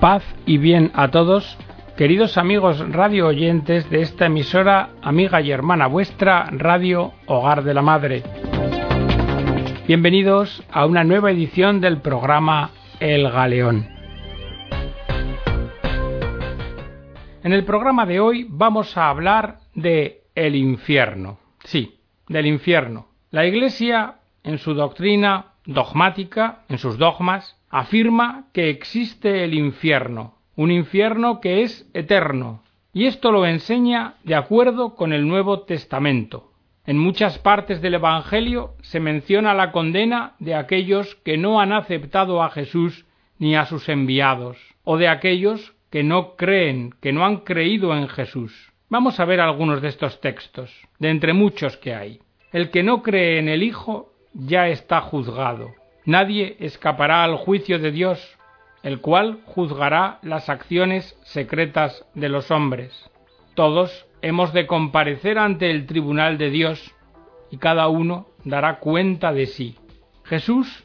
Paz y bien a todos, queridos amigos radio oyentes de esta emisora, amiga y hermana vuestra, Radio Hogar de la Madre. Bienvenidos a una nueva edición del programa El Galeón. En el programa de hoy vamos a hablar de el infierno. Sí, del infierno. La Iglesia, en su doctrina dogmática, en sus dogmas, afirma que existe el infierno, un infierno que es eterno, y esto lo enseña de acuerdo con el Nuevo Testamento. En muchas partes del Evangelio se menciona la condena de aquellos que no han aceptado a Jesús ni a sus enviados, o de aquellos que no creen, que no han creído en Jesús. Vamos a ver algunos de estos textos, de entre muchos que hay. El que no cree en el Hijo ya está juzgado. Nadie escapará al juicio de Dios, el cual juzgará las acciones secretas de los hombres. Todos hemos de comparecer ante el tribunal de Dios, y cada uno dará cuenta de sí. Jesús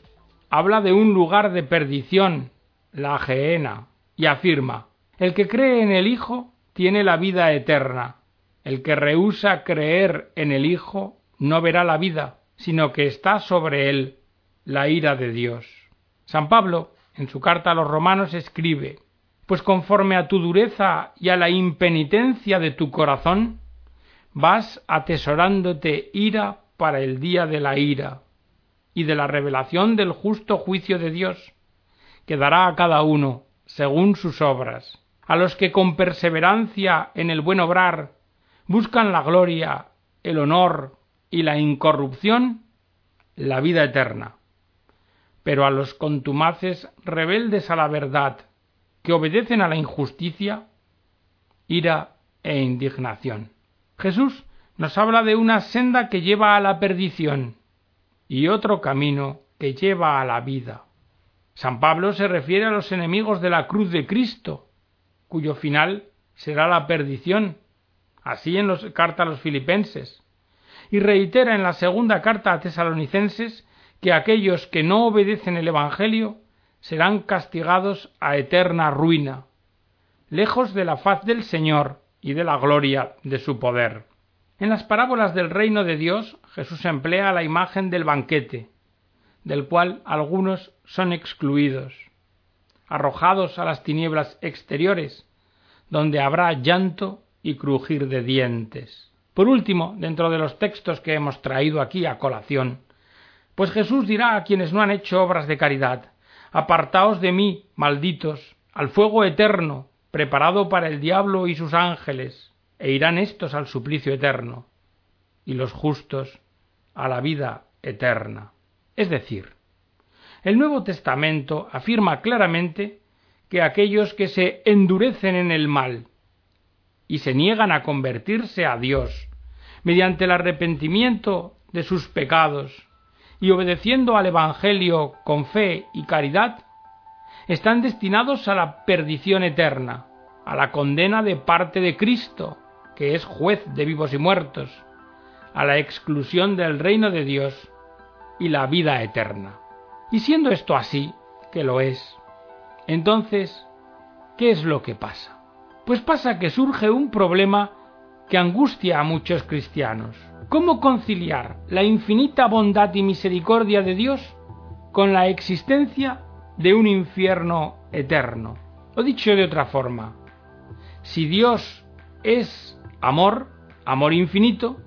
habla de un lugar de perdición, la gehenna, y afirma El que cree en el Hijo tiene la vida eterna. El que rehúsa creer en el Hijo no verá la vida, sino que está sobre él la ira de Dios. San Pablo, en su carta a los romanos, escribe Pues conforme a tu dureza y a la impenitencia de tu corazón, vas atesorándote ira para el día de la ira y de la revelación del justo juicio de Dios, que dará a cada uno según sus obras, a los que con perseverancia en el buen obrar buscan la gloria, el honor y la incorrupción la vida eterna. Pero a los contumaces rebeldes a la verdad, que obedecen a la injusticia, ira e indignación. Jesús nos habla de una senda que lleva a la perdición y otro camino que lleva a la vida. San Pablo se refiere a los enemigos de la cruz de Cristo, cuyo final será la perdición, así en los carta a los filipenses y reitera en la segunda carta a tesalonicenses que aquellos que no obedecen el Evangelio serán castigados a eterna ruina, lejos de la faz del Señor y de la gloria de su poder. En las parábolas del reino de Dios Jesús emplea la imagen del banquete, del cual algunos son excluidos, arrojados a las tinieblas exteriores, donde habrá llanto y crujir de dientes. Por último, dentro de los textos que hemos traído aquí a colación, pues Jesús dirá a quienes no han hecho obras de caridad, Apartaos de mí, malditos, al fuego eterno, preparado para el diablo y sus ángeles, e irán éstos al suplicio eterno, y los justos a la vida eterna. Es decir, el Nuevo Testamento afirma claramente que aquellos que se endurecen en el mal y se niegan a convertirse a Dios mediante el arrepentimiento de sus pecados y obedeciendo al Evangelio con fe y caridad, están destinados a la perdición eterna, a la condena de parte de Cristo, que es juez de vivos y muertos, a la exclusión del reino de Dios y la vida eterna. Y siendo esto así, que lo es, entonces, ¿qué es lo que pasa? Pues pasa que surge un problema que angustia a muchos cristianos. ¿Cómo conciliar la infinita bondad y misericordia de Dios con la existencia de un infierno eterno? O dicho de otra forma, si Dios es amor, amor infinito,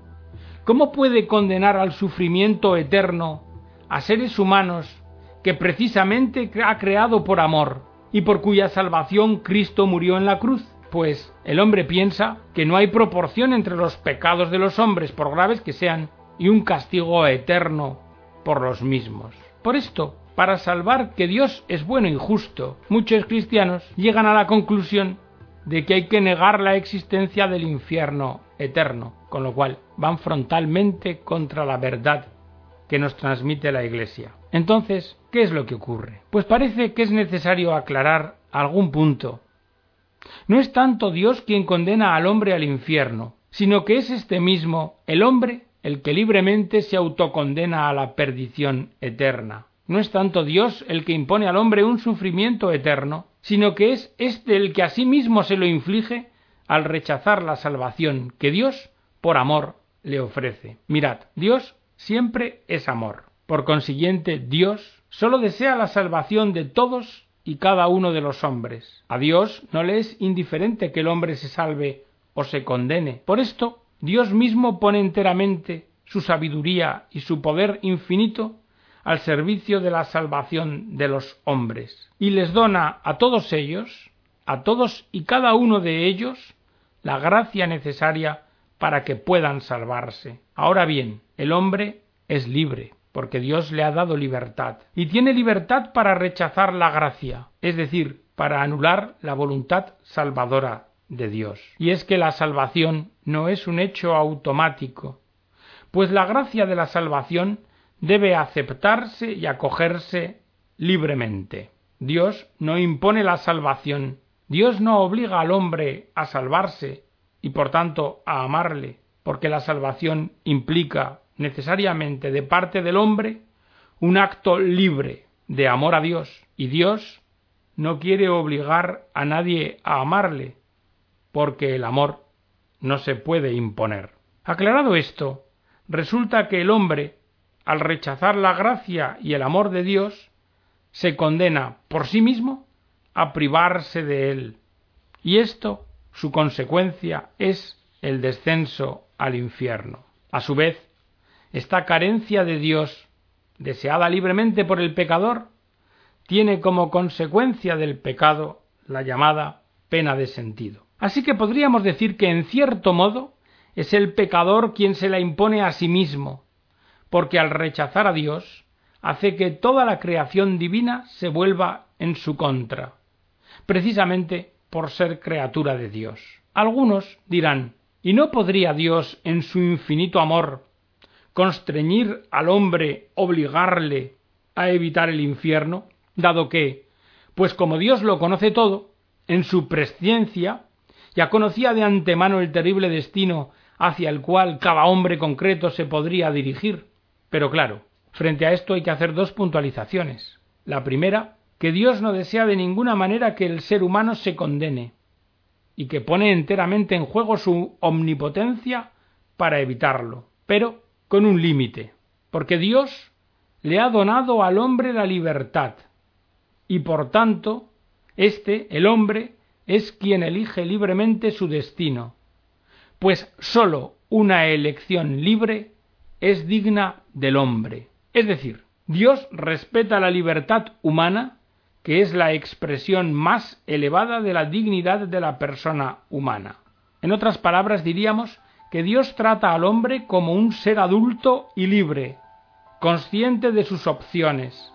¿cómo puede condenar al sufrimiento eterno a seres humanos que precisamente ha creado por amor y por cuya salvación Cristo murió en la cruz? Pues el hombre piensa que no hay proporción entre los pecados de los hombres, por graves que sean, y un castigo eterno por los mismos. Por esto, para salvar que Dios es bueno y justo, muchos cristianos llegan a la conclusión de que hay que negar la existencia del infierno eterno, con lo cual van frontalmente contra la verdad que nos transmite la Iglesia. Entonces, ¿qué es lo que ocurre? Pues parece que es necesario aclarar algún punto no es tanto Dios quien condena al hombre al infierno, sino que es este mismo, el hombre, el que libremente se autocondena a la perdición eterna. no es tanto Dios el que impone al hombre un sufrimiento eterno, sino que es éste el que a sí mismo se lo inflige al rechazar la salvación que Dios, por amor, le ofrece. Mirad, Dios siempre es amor. Por consiguiente, Dios solo desea la salvación de todos y cada uno de los hombres. A Dios no le es indiferente que el hombre se salve o se condene. Por esto, Dios mismo pone enteramente su sabiduría y su poder infinito al servicio de la salvación de los hombres, y les dona a todos ellos, a todos y cada uno de ellos, la gracia necesaria para que puedan salvarse. Ahora bien, el hombre es libre, porque Dios le ha dado libertad, y tiene libertad para rechazar la gracia, es decir, para anular la voluntad salvadora de Dios. Y es que la salvación no es un hecho automático, pues la gracia de la salvación debe aceptarse y acogerse libremente. Dios no impone la salvación, Dios no obliga al hombre a salvarse y por tanto a amarle, porque la salvación implica necesariamente de parte del hombre un acto libre de amor a Dios, y Dios no quiere obligar a nadie a amarle, porque el amor no se puede imponer. Aclarado esto, resulta que el hombre al rechazar la gracia y el amor de Dios, se condena por sí mismo a privarse de él. Y esto, su consecuencia, es el descenso al infierno. A su vez, esta carencia de Dios, deseada libremente por el pecador, tiene como consecuencia del pecado la llamada pena de sentido. Así que podríamos decir que en cierto modo es el pecador quien se la impone a sí mismo, porque al rechazar a Dios hace que toda la creación divina se vuelva en su contra, precisamente por ser criatura de Dios. Algunos dirán, ¿y no podría Dios, en su infinito amor, constreñir al hombre, obligarle a evitar el infierno, dado que, pues como Dios lo conoce todo, en su presciencia, ya conocía de antemano el terrible destino hacia el cual cada hombre concreto se podría dirigir, pero claro, frente a esto hay que hacer dos puntualizaciones. La primera, que Dios no desea de ninguna manera que el ser humano se condene, y que pone enteramente en juego su omnipotencia para evitarlo, pero con un límite, porque Dios le ha donado al hombre la libertad, y por tanto, éste, el hombre, es quien elige libremente su destino, pues sólo una elección libre es digna del hombre. Es decir, Dios respeta la libertad humana, que es la expresión más elevada de la dignidad de la persona humana. En otras palabras, diríamos que Dios trata al hombre como un ser adulto y libre, consciente de sus opciones.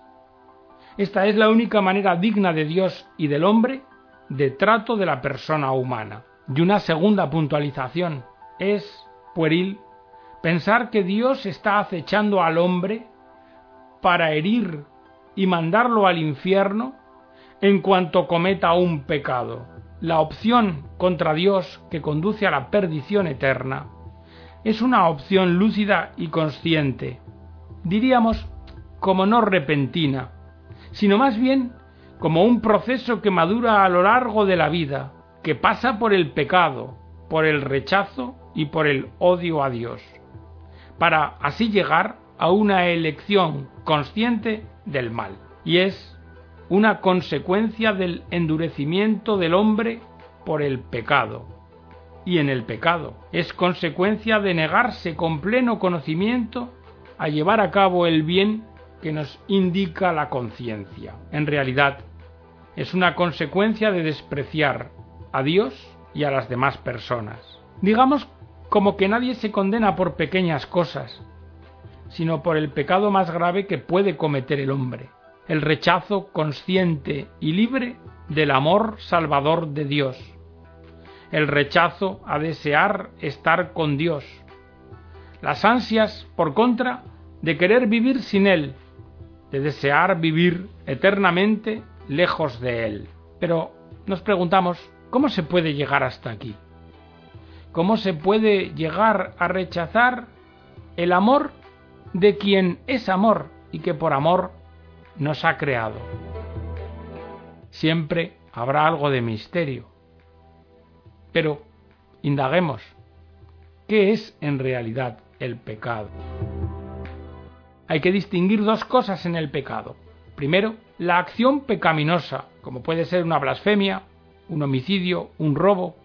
Esta es la única manera digna de Dios y del hombre de trato de la persona humana. Y una segunda puntualización es pueril Pensar que Dios está acechando al hombre para herir y mandarlo al infierno en cuanto cometa un pecado. La opción contra Dios que conduce a la perdición eterna es una opción lúcida y consciente, diríamos como no repentina, sino más bien como un proceso que madura a lo largo de la vida, que pasa por el pecado, por el rechazo y por el odio a Dios para así llegar a una elección consciente del mal. Y es una consecuencia del endurecimiento del hombre por el pecado. Y en el pecado es consecuencia de negarse con pleno conocimiento a llevar a cabo el bien que nos indica la conciencia. En realidad, es una consecuencia de despreciar a Dios y a las demás personas. Digamos como que nadie se condena por pequeñas cosas, sino por el pecado más grave que puede cometer el hombre, el rechazo consciente y libre del amor salvador de Dios, el rechazo a desear estar con Dios, las ansias, por contra, de querer vivir sin Él, de desear vivir eternamente lejos de Él. Pero nos preguntamos, ¿cómo se puede llegar hasta aquí? ¿Cómo se puede llegar a rechazar el amor de quien es amor y que por amor nos ha creado. Siempre habrá algo de misterio. Pero indaguemos, ¿qué es en realidad el pecado? Hay que distinguir dos cosas en el pecado. Primero, la acción pecaminosa, como puede ser una blasfemia, un homicidio, un robo,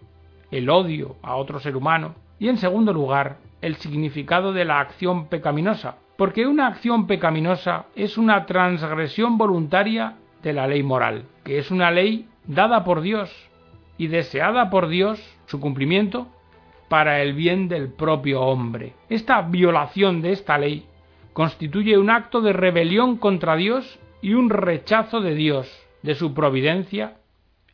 el odio a otro ser humano. Y en segundo lugar, el significado de la acción pecaminosa, porque una acción pecaminosa es una transgresión voluntaria de la ley moral, que es una ley dada por Dios y deseada por Dios, su cumplimiento, para el bien del propio hombre. Esta violación de esta ley constituye un acto de rebelión contra Dios y un rechazo de Dios, de su providencia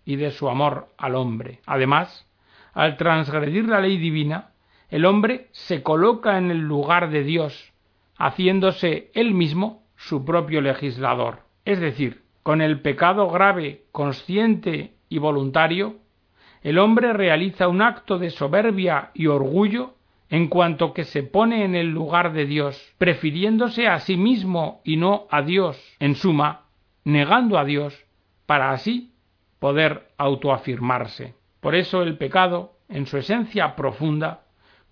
y de su amor al hombre. Además, al transgredir la ley divina, el hombre se coloca en el lugar de Dios, haciéndose él mismo su propio legislador. Es decir, con el pecado grave, consciente y voluntario, el hombre realiza un acto de soberbia y orgullo en cuanto que se pone en el lugar de Dios, prefiriéndose a sí mismo y no a Dios, en suma, negando a Dios, para así poder autoafirmarse. Por eso el pecado, en su esencia profunda,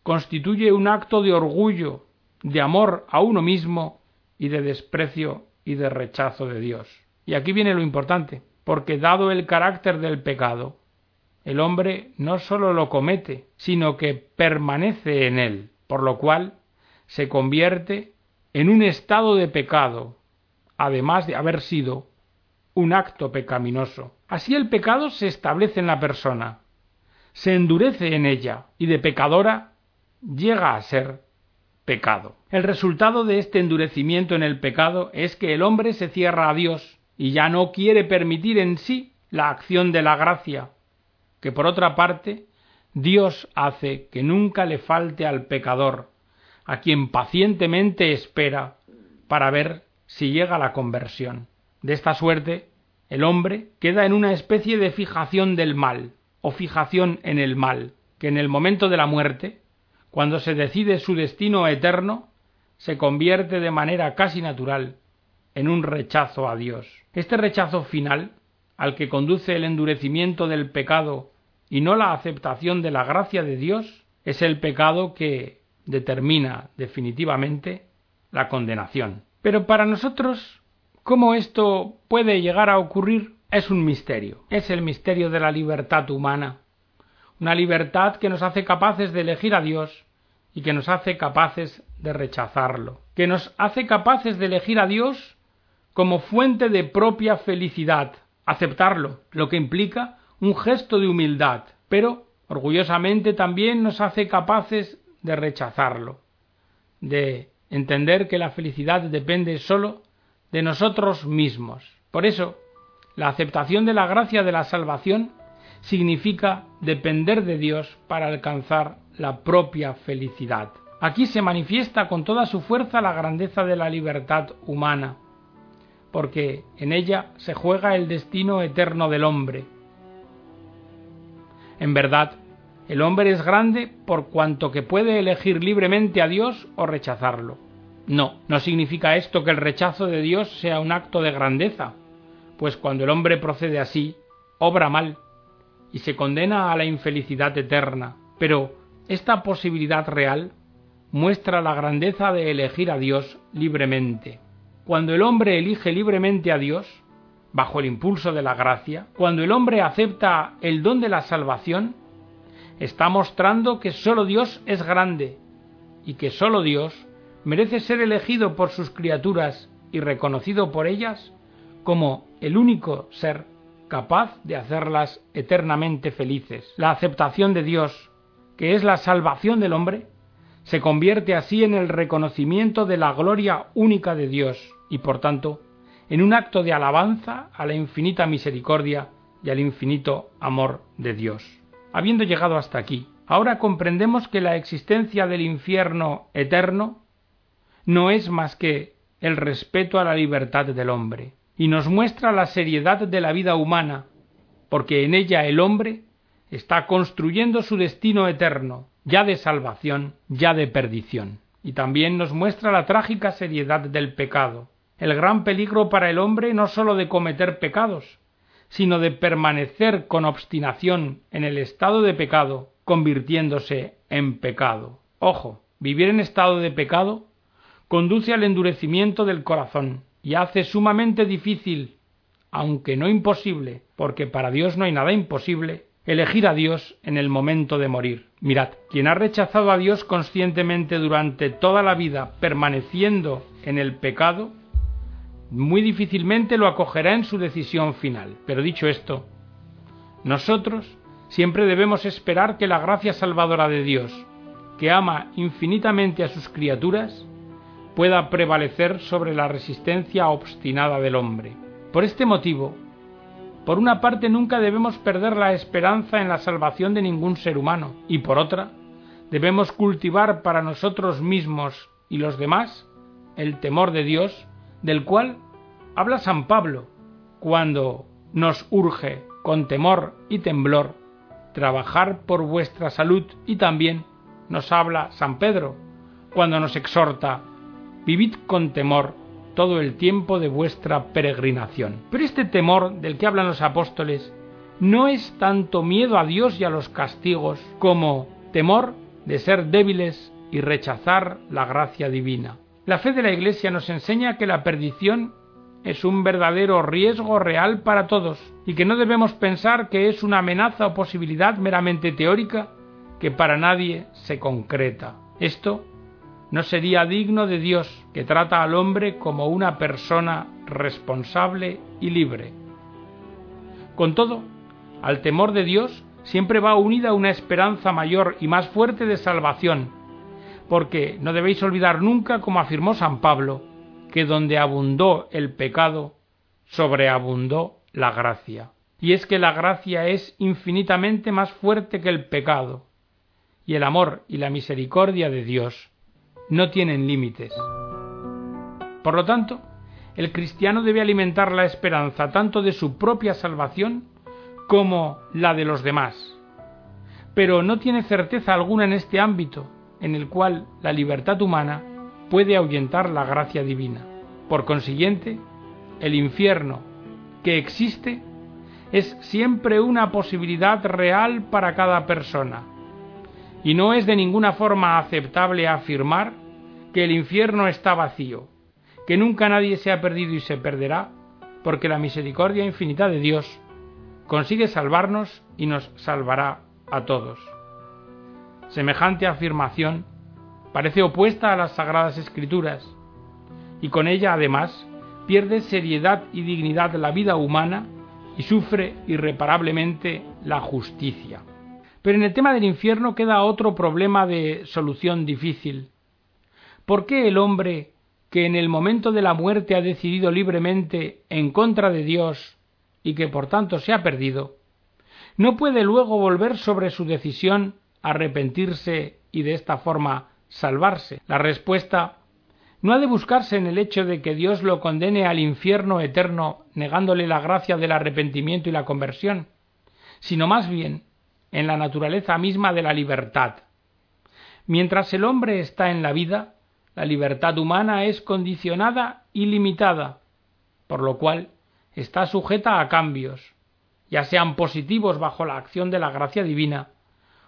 constituye un acto de orgullo, de amor a uno mismo y de desprecio y de rechazo de Dios. Y aquí viene lo importante, porque dado el carácter del pecado, el hombre no sólo lo comete, sino que permanece en él, por lo cual se convierte en un estado de pecado, además de haber sido un acto pecaminoso. Así el pecado se establece en la persona, se endurece en ella y de pecadora llega a ser pecado. El resultado de este endurecimiento en el pecado es que el hombre se cierra a Dios y ya no quiere permitir en sí la acción de la gracia, que por otra parte Dios hace que nunca le falte al pecador, a quien pacientemente espera para ver si llega la conversión. De esta suerte, el hombre queda en una especie de fijación del mal, o fijación en el mal, que en el momento de la muerte, cuando se decide su destino eterno, se convierte de manera casi natural en un rechazo a Dios. Este rechazo final, al que conduce el endurecimiento del pecado y no la aceptación de la gracia de Dios, es el pecado que determina definitivamente la condenación. Pero para nosotros, ¿cómo esto puede llegar a ocurrir? es un misterio, es el misterio de la libertad humana, una libertad que nos hace capaces de elegir a Dios y que nos hace capaces de rechazarlo, que nos hace capaces de elegir a Dios como fuente de propia felicidad, aceptarlo, lo que implica un gesto de humildad, pero orgullosamente también nos hace capaces de rechazarlo, de entender que la felicidad depende sólo de nosotros mismos. Por eso, la aceptación de la gracia de la salvación significa depender de Dios para alcanzar la propia felicidad. Aquí se manifiesta con toda su fuerza la grandeza de la libertad humana, porque en ella se juega el destino eterno del hombre. En verdad, el hombre es grande por cuanto que puede elegir libremente a Dios o rechazarlo. No, no significa esto que el rechazo de Dios sea un acto de grandeza, pues cuando el hombre procede así, obra mal y se condena a la infelicidad eterna. Pero esta posibilidad real muestra la grandeza de elegir a Dios libremente. Cuando el hombre elige libremente a Dios, bajo el impulso de la gracia, cuando el hombre acepta el don de la salvación, está mostrando que sólo Dios es grande y que sólo Dios merece ser elegido por sus criaturas y reconocido por ellas como el único ser capaz de hacerlas eternamente felices. La aceptación de Dios, que es la salvación del hombre, se convierte así en el reconocimiento de la gloria única de Dios y por tanto en un acto de alabanza a la infinita misericordia y al infinito amor de Dios. Habiendo llegado hasta aquí, ahora comprendemos que la existencia del infierno eterno no es más que el respeto a la libertad del hombre, y nos muestra la seriedad de la vida humana, porque en ella el hombre está construyendo su destino eterno, ya de salvación, ya de perdición. Y también nos muestra la trágica seriedad del pecado, el gran peligro para el hombre no sólo de cometer pecados, sino de permanecer con obstinación en el estado de pecado, convirtiéndose en pecado. Ojo, vivir en estado de pecado conduce al endurecimiento del corazón y hace sumamente difícil, aunque no imposible, porque para Dios no hay nada imposible, elegir a Dios en el momento de morir. Mirad, quien ha rechazado a Dios conscientemente durante toda la vida, permaneciendo en el pecado, muy difícilmente lo acogerá en su decisión final. Pero dicho esto, nosotros siempre debemos esperar que la gracia salvadora de Dios, que ama infinitamente a sus criaturas, pueda prevalecer sobre la resistencia obstinada del hombre. Por este motivo, por una parte nunca debemos perder la esperanza en la salvación de ningún ser humano, y por otra, debemos cultivar para nosotros mismos y los demás el temor de Dios, del cual habla San Pablo cuando nos urge con temor y temblor trabajar por vuestra salud y también nos habla San Pedro cuando nos exhorta vivid con temor todo el tiempo de vuestra peregrinación. Pero este temor del que hablan los apóstoles no es tanto miedo a Dios y a los castigos como temor de ser débiles y rechazar la gracia divina. La fe de la Iglesia nos enseña que la perdición es un verdadero riesgo real para todos y que no debemos pensar que es una amenaza o posibilidad meramente teórica que para nadie se concreta. Esto no sería digno de Dios, que trata al hombre como una persona responsable y libre. Con todo, al temor de Dios siempre va unida una esperanza mayor y más fuerte de salvación, porque no debéis olvidar nunca, como afirmó San Pablo, que donde abundó el pecado, sobreabundó la gracia. Y es que la gracia es infinitamente más fuerte que el pecado, y el amor y la misericordia de Dios no tienen límites. Por lo tanto, el cristiano debe alimentar la esperanza tanto de su propia salvación como la de los demás. Pero no tiene certeza alguna en este ámbito, en el cual la libertad humana puede ahuyentar la gracia divina. Por consiguiente, el infierno que existe es siempre una posibilidad real para cada persona, y no es de ninguna forma aceptable afirmar que el infierno está vacío, que nunca nadie se ha perdido y se perderá, porque la misericordia infinita de Dios consigue salvarnos y nos salvará a todos. Semejante afirmación parece opuesta a las sagradas escrituras, y con ella además pierde seriedad y dignidad la vida humana y sufre irreparablemente la justicia. Pero en el tema del infierno queda otro problema de solución difícil. ¿Por qué el hombre que en el momento de la muerte ha decidido libremente en contra de Dios y que por tanto se ha perdido, no puede luego volver sobre su decisión, arrepentirse y de esta forma salvarse? La respuesta no ha de buscarse en el hecho de que Dios lo condene al infierno eterno negándole la gracia del arrepentimiento y la conversión, sino más bien en la naturaleza misma de la libertad. Mientras el hombre está en la vida, la libertad humana es condicionada y limitada, por lo cual está sujeta a cambios, ya sean positivos bajo la acción de la gracia divina,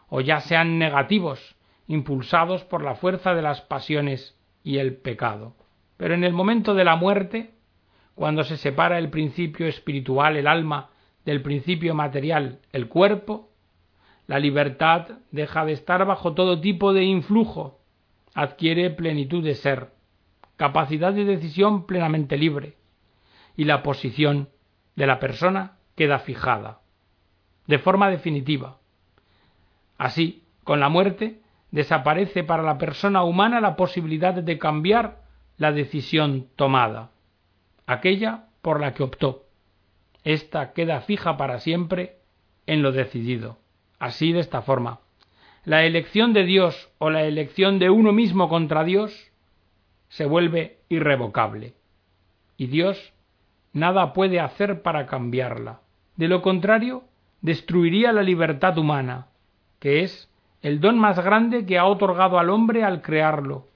o ya sean negativos, impulsados por la fuerza de las pasiones y el pecado. Pero en el momento de la muerte, cuando se separa el principio espiritual, el alma, del principio material, el cuerpo, la libertad deja de estar bajo todo tipo de influjo, adquiere plenitud de ser, capacidad de decisión plenamente libre, y la posición de la persona queda fijada, de forma definitiva. Así, con la muerte, desaparece para la persona humana la posibilidad de cambiar la decisión tomada, aquella por la que optó. Esta queda fija para siempre en lo decidido. Así de esta forma. La elección de Dios o la elección de uno mismo contra Dios se vuelve irrevocable. Y Dios nada puede hacer para cambiarla. De lo contrario, destruiría la libertad humana, que es el don más grande que ha otorgado al hombre al crearlo,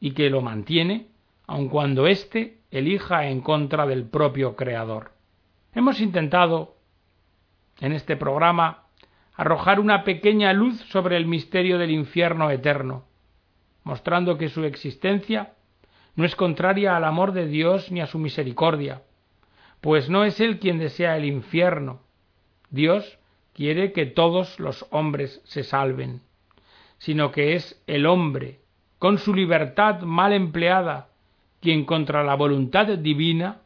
y que lo mantiene, aun cuando éste elija en contra del propio Creador. Hemos intentado en este programa arrojar una pequeña luz sobre el misterio del infierno eterno, mostrando que su existencia no es contraria al amor de Dios ni a su misericordia, pues no es Él quien desea el infierno. Dios quiere que todos los hombres se salven, sino que es el hombre, con su libertad mal empleada, quien contra la voluntad divina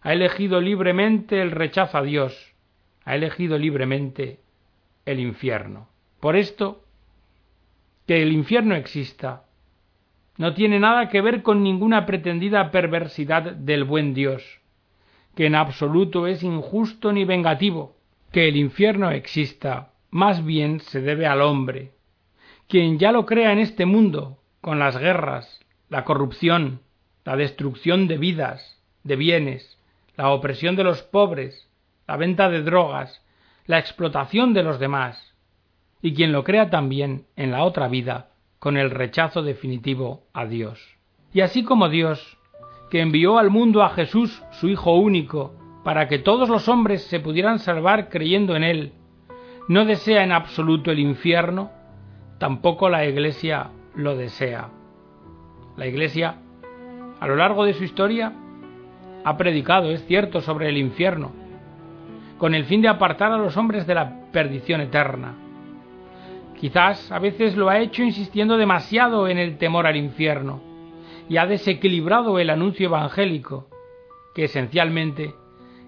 ha elegido libremente el rechazo a Dios, ha elegido libremente el infierno. Por esto, que el infierno exista, no tiene nada que ver con ninguna pretendida perversidad del buen Dios, que en absoluto es injusto ni vengativo. Que el infierno exista, más bien se debe al hombre, quien ya lo crea en este mundo, con las guerras, la corrupción, la destrucción de vidas, de bienes, la opresión de los pobres, la venta de drogas, la explotación de los demás, y quien lo crea también en la otra vida con el rechazo definitivo a Dios. Y así como Dios, que envió al mundo a Jesús, su Hijo único, para que todos los hombres se pudieran salvar creyendo en Él, no desea en absoluto el infierno, tampoco la Iglesia lo desea. La Iglesia, a lo largo de su historia, ha predicado, es cierto, sobre el infierno, con el fin de apartar a los hombres de la perdición eterna. Quizás a veces lo ha hecho insistiendo demasiado en el temor al infierno y ha desequilibrado el anuncio evangélico, que esencialmente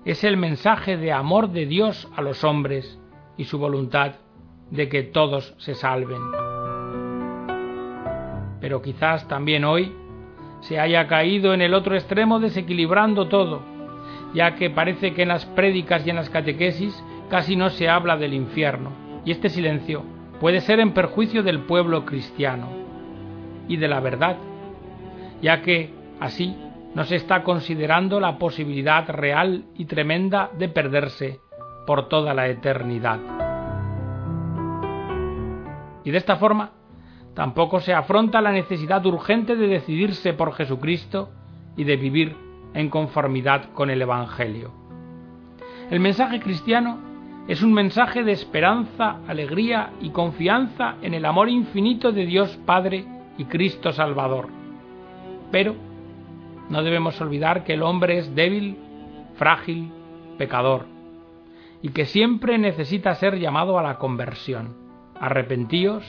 es el mensaje de amor de Dios a los hombres y su voluntad de que todos se salven. Pero quizás también hoy se haya caído en el otro extremo desequilibrando todo ya que parece que en las prédicas y en las catequesis casi no se habla del infierno, y este silencio puede ser en perjuicio del pueblo cristiano y de la verdad, ya que así no se está considerando la posibilidad real y tremenda de perderse por toda la eternidad. Y de esta forma, tampoco se afronta la necesidad urgente de decidirse por Jesucristo y de vivir en conformidad con el Evangelio. El mensaje cristiano es un mensaje de esperanza, alegría y confianza en el amor infinito de Dios Padre y Cristo Salvador. Pero no debemos olvidar que el hombre es débil, frágil, pecador, y que siempre necesita ser llamado a la conversión. Arrepentíos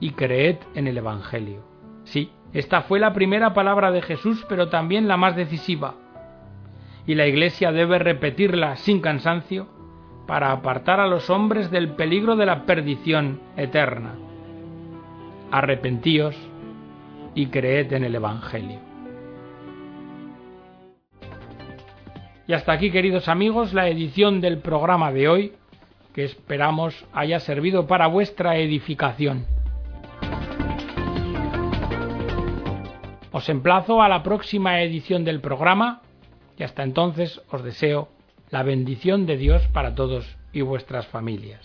y creed en el Evangelio. Sí, esta fue la primera palabra de Jesús, pero también la más decisiva. Y la Iglesia debe repetirla sin cansancio para apartar a los hombres del peligro de la perdición eterna. Arrepentíos y creed en el Evangelio. Y hasta aquí, queridos amigos, la edición del programa de hoy, que esperamos haya servido para vuestra edificación. Os emplazo a la próxima edición del programa y hasta entonces os deseo la bendición de Dios para todos y vuestras familias.